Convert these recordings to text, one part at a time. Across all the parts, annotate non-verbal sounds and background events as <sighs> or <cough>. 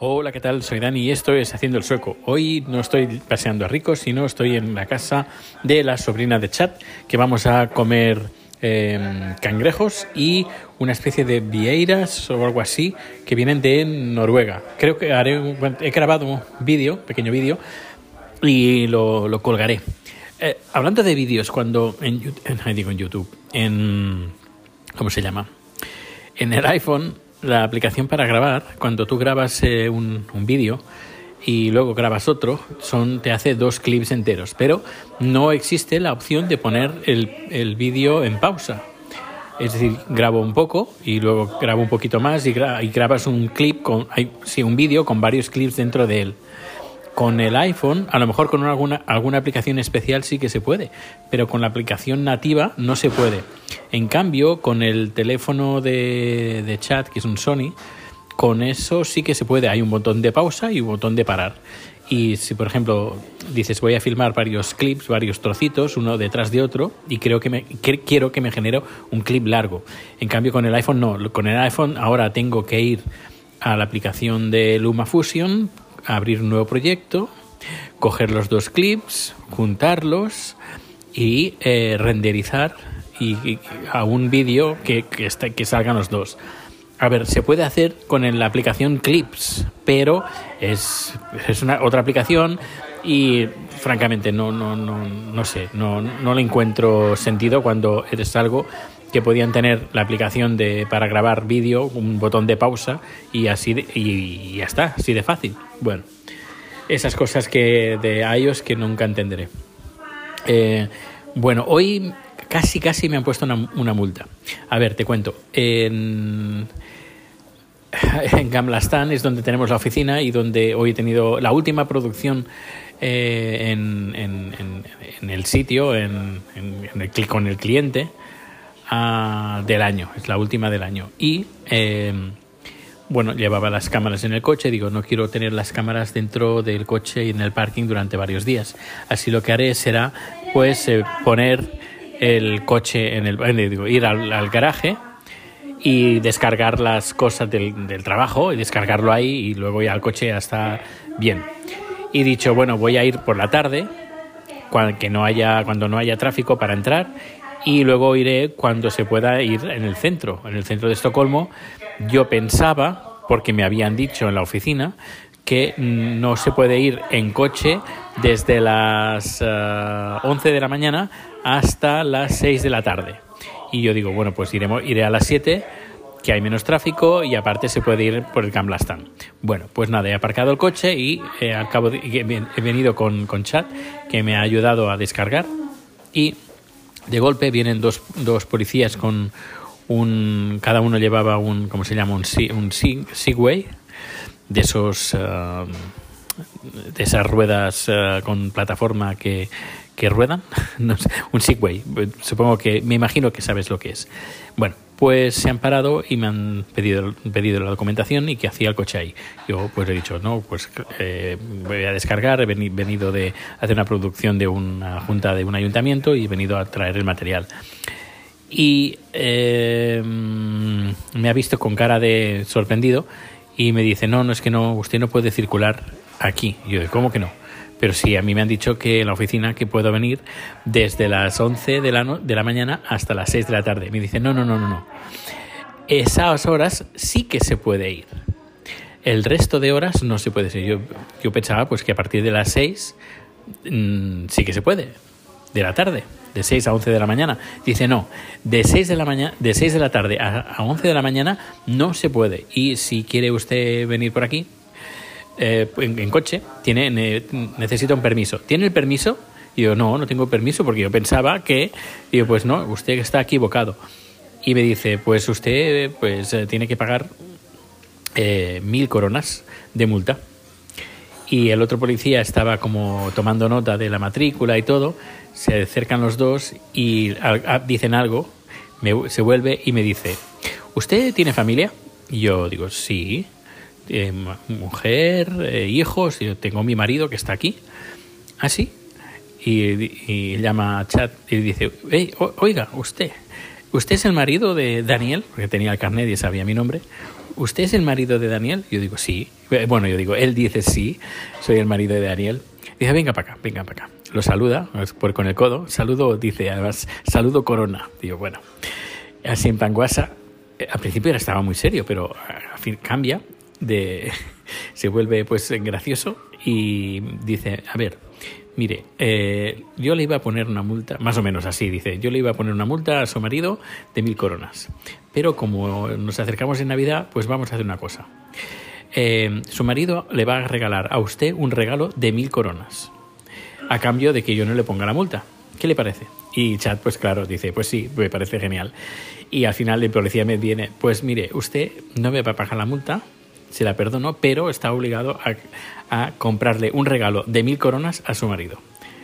Hola, ¿qué tal? Soy Dani y esto es Haciendo el Sueco. Hoy no estoy paseando a ricos, sino estoy en la casa de la sobrina de Chat, que vamos a comer eh, cangrejos y una especie de vieiras o algo así que vienen de Noruega. Creo que haré un, he grabado un vídeo, pequeño vídeo, y lo, lo colgaré. Eh, hablando de vídeos, cuando en, en, digo en YouTube, en ¿cómo se llama? En el iPhone la aplicación para grabar, cuando tú grabas eh, un, un vídeo y luego grabas otro, son, te hace dos clips enteros, pero no existe la opción de poner el, el vídeo en pausa. Es decir, grabo un poco y luego grabo un poquito más y, y grabas un clip con, hay, sí, un vídeo con varios clips dentro de él. Con el iPhone, a lo mejor con alguna, alguna aplicación especial sí que se puede, pero con la aplicación nativa no se puede. En cambio, con el teléfono de, chat, que es un Sony, con eso sí que se puede. Hay un botón de pausa y un botón de parar. Y si, por ejemplo, dices voy a filmar varios clips, varios trocitos, uno detrás de otro, y creo que, me, quiero que me genere un clip largo. En cambio, con el iPhone no. Con el iPhone ahora tengo que ir a la aplicación de LumaFusion, abrir un nuevo proyecto, coger los dos clips, juntarlos y eh, renderizar y, a un vídeo que, que, salgan los dos. A ver, se puede hacer con la aplicación Clips, pero es, es una otra aplicación y francamente no, no, no, no sé, no, no le encuentro sentido cuando es algo que podían tener la aplicación de para grabar vídeo, un botón de pausa y así de, y ya está, así de fácil. Bueno, esas cosas que de iOS que nunca entenderé. Eh, bueno, hoy casi casi me han puesto una, una multa. A ver, te cuento. En, <sighs> en es donde tenemos la oficina y donde hoy he tenido la última producción eh, en, en, el sitio, en, el, con el cliente uh, del año. Es la última del año. Y eh, bueno, llevaba las cámaras en el coche. Digo, no quiero tener las cámaras dentro del coche y en el parking durante varios días. Así lo que haré será, pues, eh, poner el coche en el. Digo, ir al, al garaje y descargar las cosas del, del, trabajo y descargarlo ahí y luego ya el coche ya está bien. Y dicho, bueno, voy a ir por la tarde, cuando, que no haya, cuando no haya tráfico para entrar y luego iré cuando se pueda ir en el centro, en el centro de Estocolmo. Yo pensaba, porque me habían dicho en la oficina, que no se puede ir en coche desde las uh, 11 de la mañana hasta las 6 de la tarde. Y yo digo, bueno, pues iremos, iré a las 7, que hay menos tráfico y aparte se puede ir por el Camblastan. Bueno, pues nada, he aparcado el coche y eh, de, he venido con, con chat que me ha ayudado a descargar y de golpe vienen dos, dos policías con un cada uno llevaba un cómo se llama un un Segway de esos uh, de esas ruedas uh, con plataforma que que ruedan, <laughs> no sé, un Segway, supongo que, me imagino que sabes lo que es. Bueno, pues se han parado y me han pedido, pedido la documentación y que hacía el coche ahí. Yo pues he dicho, no, pues eh, voy a descargar, he venido de hacer una producción de una junta de un ayuntamiento y he venido a traer el material. Y eh, me ha visto con cara de sorprendido y me dice, no, no es que no, usted no puede circular aquí. Yo, ¿cómo que no? Pero sí, a mí me han dicho que en la oficina que puedo venir desde las 11 de la, no, de la mañana hasta las 6 de la tarde. Me dicen, no, no, no, no, no. Esas horas sí que se puede ir. El resto de horas no se puede ir. Yo, yo pensaba pues que a partir de las 6 mmm, sí que se puede. De la tarde, de 6 a 11 de la mañana. Dice, no, de 6 de la, mañana, de, 6 de la tarde a, a 11 de la mañana no se puede. Y si quiere usted venir por aquí, eh, en, en, coche, tiene, ne, necesita un permiso. ¿Tiene el permiso? Y yo, no, no tengo permiso porque yo pensaba que, y yo, pues no, usted está equivocado. Y me dice, pues usted pues eh, tiene que pagar eh, mil coronas de multa. Y el otro policía estaba como tomando nota de la matrícula y todo. Se acercan los dos y a, a, dicen algo. Me, se vuelve y me dice, ¿usted tiene familia? Y yo digo, sí eh, mujer, eh, hijos, yo tengo mi marido que está aquí. Así. ¿Ah, y, y, llama a chat y dice, oiga, usted, ¿usted es el marido de Daniel? Porque tenía el carnet y sabía mi nombre. ¿Usted es el marido de Daniel? Yo digo, sí. Eh, bueno, yo digo, él dice, sí, soy el marido de Daniel. Dice, venga para acá, venga para acá. Lo saluda por, con el codo. Saludo, dice, además, saludo corona. Digo, bueno, así en panguasa. Eh, al principio estaba muy serio, pero al fin cambia de <laughs> se vuelve pues gracioso y dice, a ver, mire, eh, yo le iba a poner una multa, más o menos así, dice, yo le iba a poner una multa a su marido de mil coronas, pero como nos acercamos en Navidad, pues vamos a hacer una cosa. Eh, su marido le va a regalar a usted un regalo de mil coronas, a cambio de que yo no le ponga la multa. ¿Qué le parece? Y Chad, pues claro, dice, pues sí, me parece genial. Y al final el policía me viene, pues mire, usted no me va a pagar la multa, se la perdono, pero está obligado a, comprarle un regalo de mil coronas a su marido.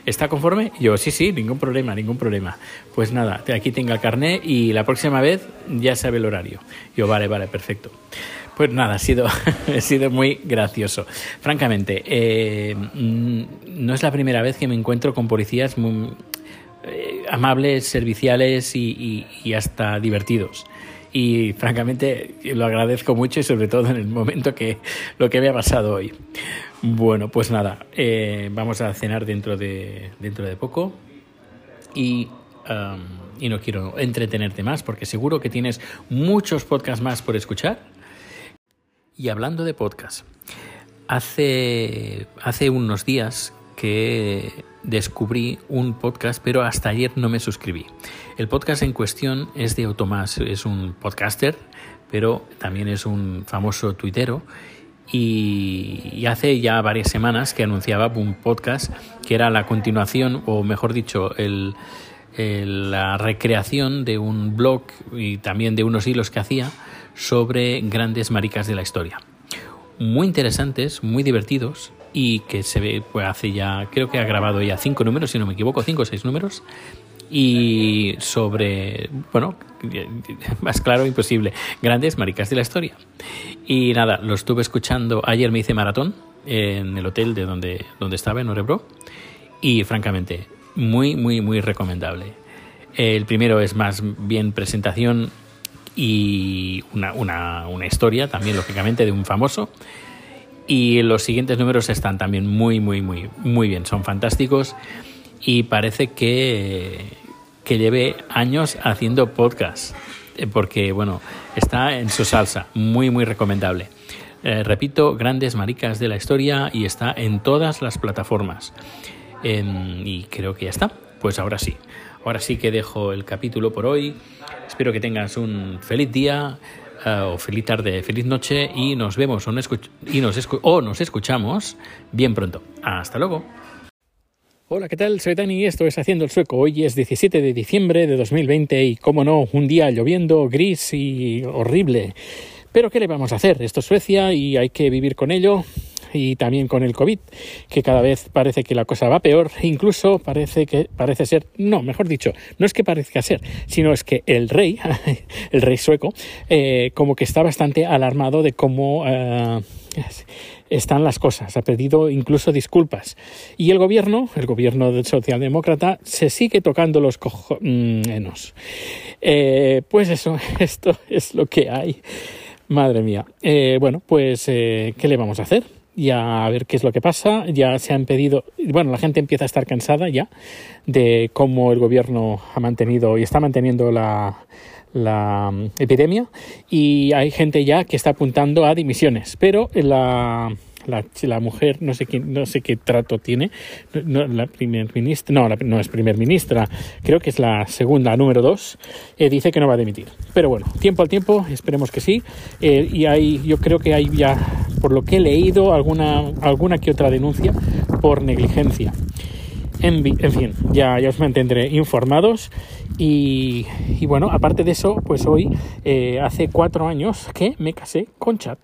¿Está conforme? Yo, sí, sí, ningún problema, ningún problema. Pues nada, aquí tenga el carnet y la próxima vez ya sabe el horario. Yo, vale, vale, perfecto. Pues nada, ha sido, <laughs> ha sido muy gracioso. Francamente, eh, mm, no es la primera vez que me encuentro con policías muy eh, amables, serviciales y hasta divertidos y francamente lo agradezco mucho y sobre todo en el momento que lo que me ha pasado hoy. Bueno, pues nada, eh, vamos a cenar dentro de, dentro de poco y, y no quiero entretenerte más porque seguro que tienes muchos podcasts más por escuchar. Y hablando de podcasts, hace, hace unos días que descubrí un podcast, pero hasta ayer no me suscribí. El podcast en cuestión es de Otomás, es un podcaster, pero también es un famoso tuitero. Y, hace ya varias semanas que anunciaba un podcast que era la continuación, o mejor dicho, el, la recreación de un blog y también de unos hilos que hacía sobre grandes maricas de la historia. Muy interesantes, muy divertidos y que se ve, pues hace ya, creo que ha grabado ya cinco números, si no me equivoco, cinco o seis números, y sobre, bueno, <laughs> más claro imposible, grandes maricas de la historia. Y nada, lo estuve escuchando, ayer me hice maratón en el hotel de donde, donde estaba, en Orebro, y francamente, muy, muy, muy recomendable. El primero es más bien presentación y una, una, una historia, también lógicamente, de un famoso. Y los siguientes números están también muy, muy, muy, muy bien. Son fantásticos y parece que, que lleve años haciendo podcast. Eh, porque, bueno, está en su salsa. Muy, muy recomendable. Eh, repito, grandes maricas de la historia y está en todas las plataformas. y creo que ya está. Pues ahora sí. Ahora sí que dejo el capítulo por hoy. Espero que tengas un feliz día. Eh, o feliz tarde, feliz noche y nos vemos o nos, y nos, o nos escuchamos bien pronto. Hasta luego. Hola, ¿qué tal? Soy Dani y esto es Haciendo el Sueco. Hoy es 17 de diciembre de 2020 y, como no, un día lloviendo, gris y horrible. Pero ¿qué le vamos a hacer? Esto es Suecia y hay que vivir con ello y también con el COVID, que cada vez parece que la cosa va peor, incluso parece que parece ser, no, mejor dicho, no es que parezca ser, sino es que el rey, <laughs> el rey sueco, eh, como que está bastante alarmado de cómo eh, están las cosas, ha pedido incluso disculpas. Y el gobierno, el gobierno del socialdemócrata, se sigue tocando los cojones. Eh, pues eso, <laughs> esto es lo que hay. Madre mía. bueno, pues, ¿qué le vamos a hacer? Y a ver qué es lo que pasa. Ya se han pedido, bueno, la gente empieza a estar cansada ya de cómo el gobierno ha mantenido y está manteniendo la, la mm, epidemia y hay gente ya que está apuntando a dimisiones, pero la la, la, mujer, no sé, no sé qué trato tiene, no, la primer ministra, no, no es primer ministra, creo que es la segunda, número dos, eh, dice que no va a dimitir. Pero bueno, tiempo al tiempo, esperemos que sí. Eh, y hay, yo creo que hay ya, por lo que he leído, alguna, alguna que otra denuncia por negligencia. En, fin, ya, ya, os mantendré informados. Y, y, bueno, aparte de eso, pues hoy, eh, hace cuatro años que me casé con Chat.